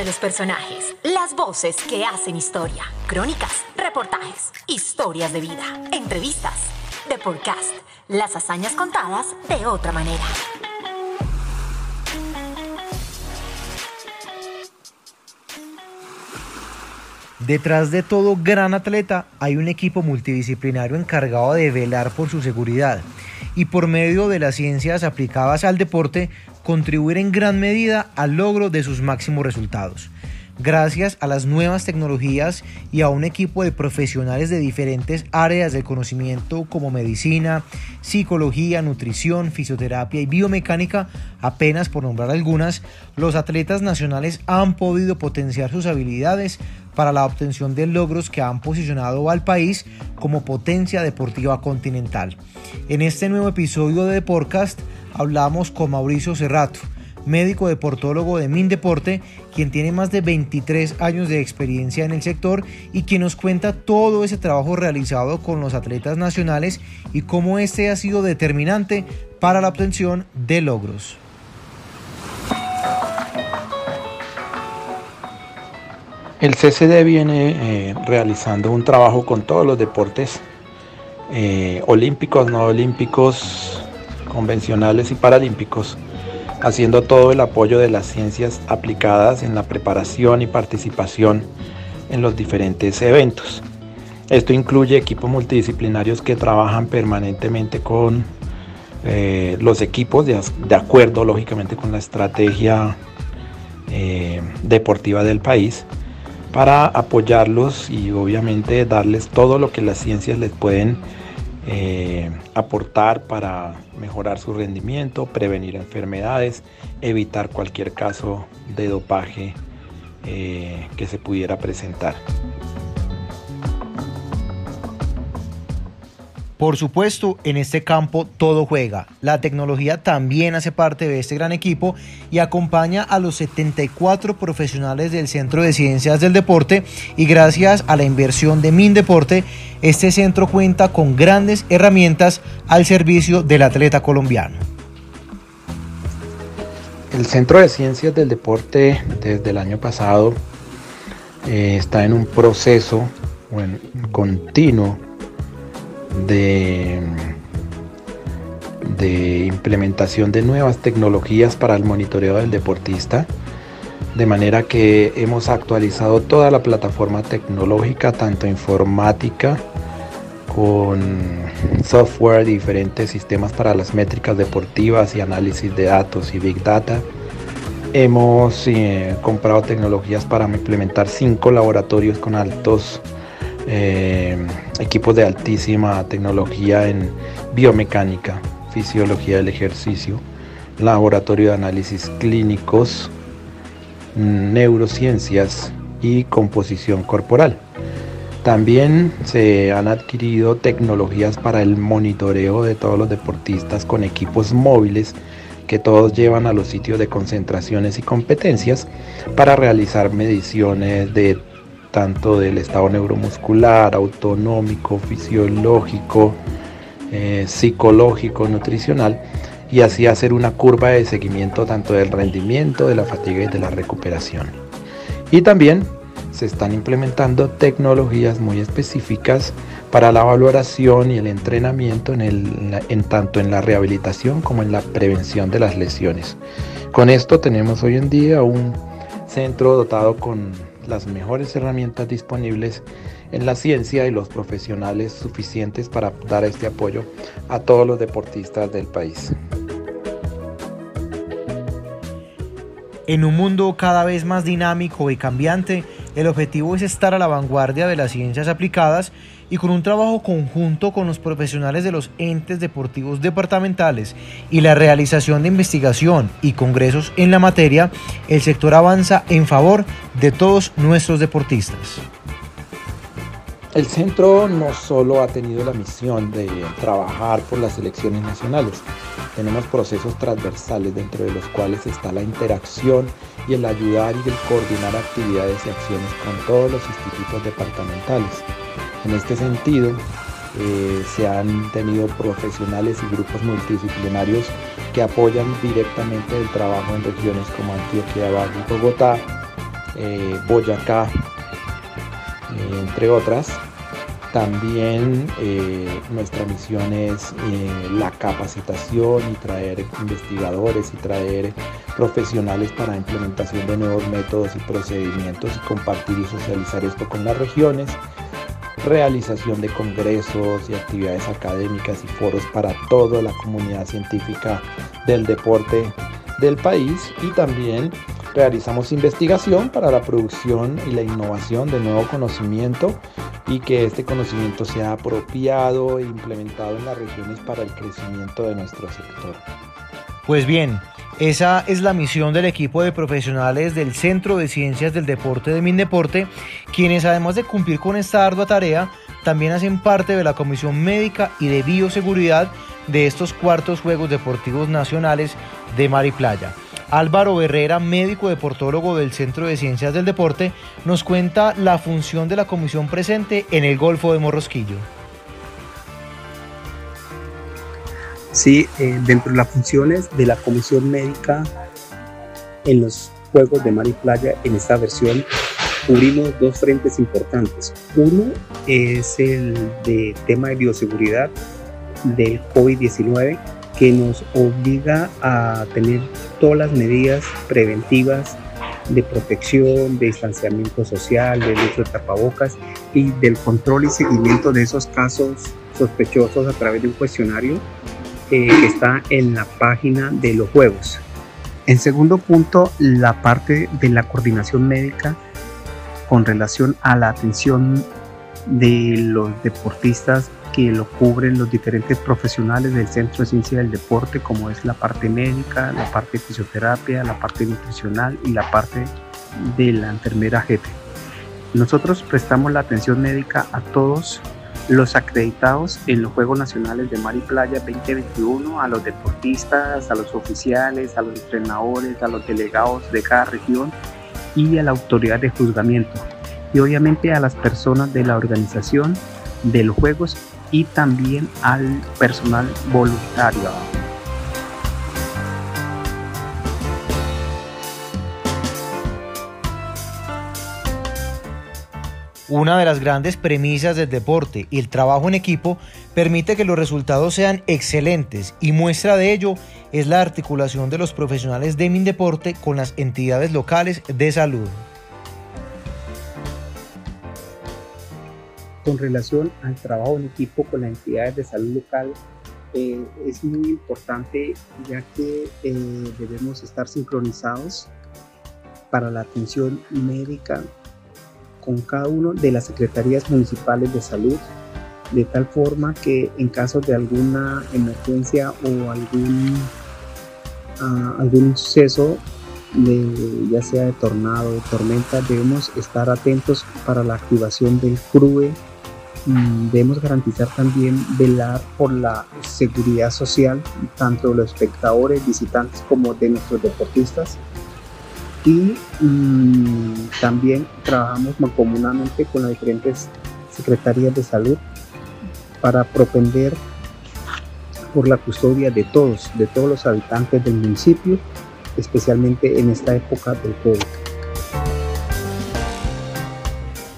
de los personajes, las voces que hacen historia, crónicas, reportajes, historias de vida, entrevistas, de podcast, las hazañas contadas de otra manera. Detrás de todo gran atleta hay un equipo multidisciplinario encargado de velar por su seguridad y por medio de las ciencias aplicadas al deporte contribuir en gran medida al logro de sus máximos resultados. Gracias a las nuevas tecnologías y a un equipo de profesionales de diferentes áreas del conocimiento como medicina, psicología, nutrición, fisioterapia y biomecánica, apenas por nombrar algunas, los atletas nacionales han podido potenciar sus habilidades para la obtención de logros que han posicionado al país como potencia deportiva continental. En este nuevo episodio de Podcast hablamos con Mauricio Cerrato, médico deportólogo de Mindeporte, quien tiene más de 23 años de experiencia en el sector y quien nos cuenta todo ese trabajo realizado con los atletas nacionales y cómo este ha sido determinante para la obtención de logros. El CCD viene eh, realizando un trabajo con todos los deportes eh, olímpicos, no olímpicos, convencionales y paralímpicos, haciendo todo el apoyo de las ciencias aplicadas en la preparación y participación en los diferentes eventos. Esto incluye equipos multidisciplinarios que trabajan permanentemente con eh, los equipos, de, acuerdo lógicamente con la estrategia deportiva del país, para apoyarlos y obviamente darles todo lo que las ciencias les pueden eh, aportar para mejorar su rendimiento, prevenir enfermedades, evitar cualquier caso de dopaje eh, que se pudiera presentar. Por supuesto, en este campo todo juega. La tecnología también hace parte de este gran equipo y acompaña a los 74 profesionales del Centro de Ciencias del Deporte y gracias a la inversión de Mindeporte, este centro cuenta con grandes herramientas al servicio del atleta colombiano. El Centro de Ciencias del Deporte desde el año pasado eh, está en un proceso continuo de, implementación de nuevas tecnologías para el monitoreo del deportista, de manera que hemos actualizado toda la plataforma tecnológica, tanto informática, con software, diferentes sistemas para las métricas deportivas y análisis de datos y big data. Hemos eh, comprado tecnologías para implementar cinco laboratorios con altos eh, equipos de altísima tecnología en biomecánica, fisiología del ejercicio, laboratorio de análisis clínicos, neurociencias y composición corporal. También se han adquirido tecnologías para el monitoreo de todos los deportistas con equipos móviles que todos llevan a los sitios de concentraciones y competencias para realizar mediciones de tanto del estado neuromuscular, autonómico, fisiológico, eh, psicológico, nutricional, y así hacer una curva de seguimiento tanto del rendimiento, de la fatiga y de la recuperación. Y también se están implementando tecnologías muy específicas para la valoración y el entrenamiento en tanto en la rehabilitación como en la prevención de las lesiones. Con esto tenemos hoy en día un centro dotado con las mejores herramientas disponibles en la ciencia y los profesionales suficientes para dar este apoyo a todos los deportistas del país. En un mundo cada vez más dinámico y cambiante, el objetivo es estar a la vanguardia de las ciencias aplicadas y con un trabajo conjunto con los profesionales de los entes deportivos departamentales y la realización de investigación y congresos en la materia, el sector avanza en favor de todos nuestros deportistas. El centro no solo ha tenido la misión de trabajar por las selecciones nacionales, tenemos procesos transversales dentro de los cuales está la interacción y el ayudar y el coordinar actividades y acciones con todos los institutos departamentales. En este sentido, eh, se han tenido profesionales y grupos multidisciplinarios que apoyan directamente el trabajo en regiones como Antioquia, Valle Bogotá, eh, Boyacá, entre otras. También nuestra misión es la capacitación y traer investigadores y traer profesionales para implementación de nuevos métodos y procedimientos y compartir y socializar esto con las regiones realización de congresos y actividades académicas y foros para toda la comunidad científica del deporte del país y también realizamos investigación para la producción y la innovación de nuevo conocimiento y que este conocimiento sea apropiado e implementado en las regiones para el crecimiento de nuestro sector. Pues bien, esa es la misión del equipo de profesionales del Centro de Ciencias del Deporte de Mindeporte, quienes además de cumplir con esta ardua tarea, también hacen parte de la Comisión Médica y de Bioseguridad de estos cuartos Juegos Deportivos Nacionales de Mar y Playa. Álvaro Herrera, médico deportólogo del Centro de Ciencias del Deporte, nos cuenta la función de la comisión presente en el Golfo de Morrosquillo. Sí, eh, dentro de las funciones de la Comisión Médica en los Juegos de Mar y Playa, en esta versión, cubrimos dos frentes importantes. Uno es el de tema de bioseguridad del COVID-19, que nos obliga a tener todas las medidas preventivas de protección, de distanciamiento social, del uso de tapabocas y del control y seguimiento de esos casos sospechosos a través de un cuestionario que está en la página de los juegos. En segundo punto, la parte de la coordinación médica con relación a la atención de los deportistas que lo cubren los diferentes profesionales del Centro de Ciencia del Deporte, como es la parte médica, la parte de fisioterapia, la parte nutricional y la parte de la enfermera jefe. Nosotros prestamos la atención médica a todos los acreditados en los Juegos Nacionales de Mar y Playa 2021, a los deportistas, a los oficiales, a los entrenadores, a los delegados de cada región y a la autoridad de juzgamiento. Y obviamente a las personas de la organización de los Juegos y también al personal voluntario. Una de las grandes premisas del deporte y el trabajo en equipo permite que los resultados sean excelentes y muestra de ello es la articulación de los profesionales de Mindeporte con las entidades locales de salud. Con relación al trabajo en equipo con las entidades de salud local, eh, es muy importante ya que eh, debemos estar sincronizados para la atención médica con cada uno de las secretarías municipales de salud, de tal forma que en caso de alguna emergencia o algún, uh, algún suceso, ya sea de tornado o tormenta, debemos estar atentos para la activación del CRUE. Debemos garantizar también velar por la seguridad social, tanto de los espectadores, visitantes como de nuestros deportistas y mm, también trabajamos mancomunadamente con las diferentes secretarías de salud para propender por la custodia de todos, de todos los habitantes del municipio, especialmente en esta época del COVID.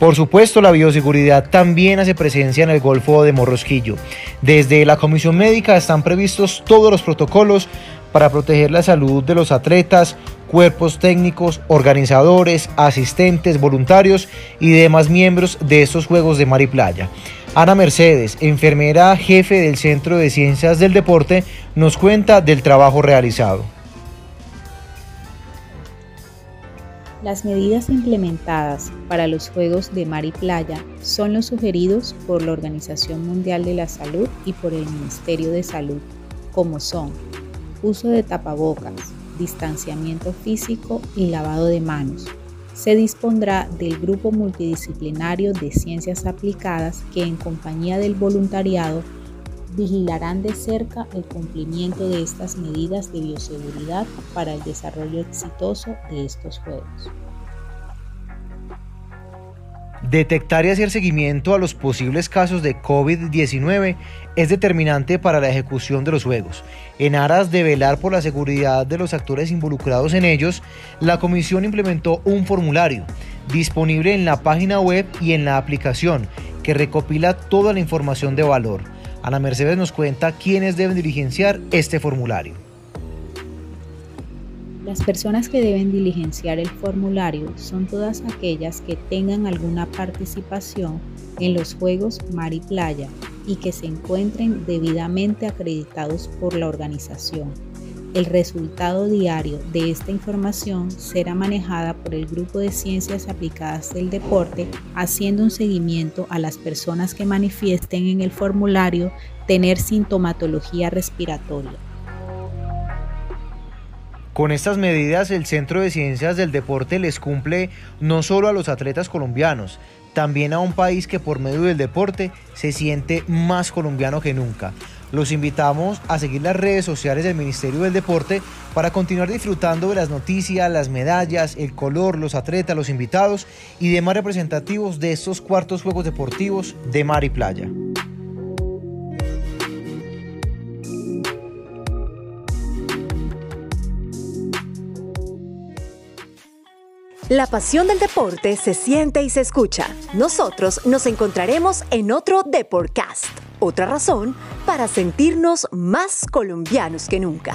Por supuesto, la bioseguridad también hace presencia en el Golfo de Morrosquillo. Desde la Comisión Médica están previstos todos los protocolos para proteger la salud de los atletas, cuerpos técnicos, organizadores, asistentes, voluntarios y demás miembros de estos Juegos de Mar y Playa. Ana Mercedes, enfermera jefe del Centro de Ciencias del Deporte, nos cuenta del trabajo realizado. Las medidas implementadas para los Juegos de Mar y Playa son los sugeridos por la Organización Mundial de la Salud y por el Ministerio de Salud, como son uso de tapabocas, distanciamiento físico y lavado de manos. Se dispondrá del grupo multidisciplinario de ciencias aplicadas que en compañía del voluntariado vigilarán de cerca el cumplimiento de estas medidas de bioseguridad para el desarrollo exitoso de estos juegos. Detectar y hacer seguimiento a los posibles casos de COVID-19 es determinante para la ejecución de los juegos. En aras de velar por la seguridad de los actores involucrados en ellos, la comisión implementó un formulario disponible en la página web y en la aplicación que recopila toda la información de valor. Ana Mercedes nos cuenta quiénes deben diligenciar este formulario. Las personas que deben diligenciar el formulario son todas aquellas que tengan alguna participación en los Juegos Mar y Playa y que se encuentren debidamente acreditados por la organización. El resultado diario de esta información será manejada por el Grupo de Ciencias Aplicadas del Deporte, haciendo un seguimiento a las personas que manifiesten en el formulario tener sintomatología respiratoria. Con estas medidas, el Centro de Ciencias del Deporte les cumple no solo a los atletas colombianos, también a un país que por medio del deporte se siente más colombiano que nunca. Los invitamos a seguir las redes sociales del Ministerio del Deporte para continuar disfrutando de las noticias, las medallas, el color, los atletas, los invitados y demás representativos de estos cuartos Juegos Deportivos de Mar y Playa. La pasión del deporte se siente y se escucha. Nosotros nos encontraremos en otro Deportcast. Otra razón para sentirnos más colombianos que nunca.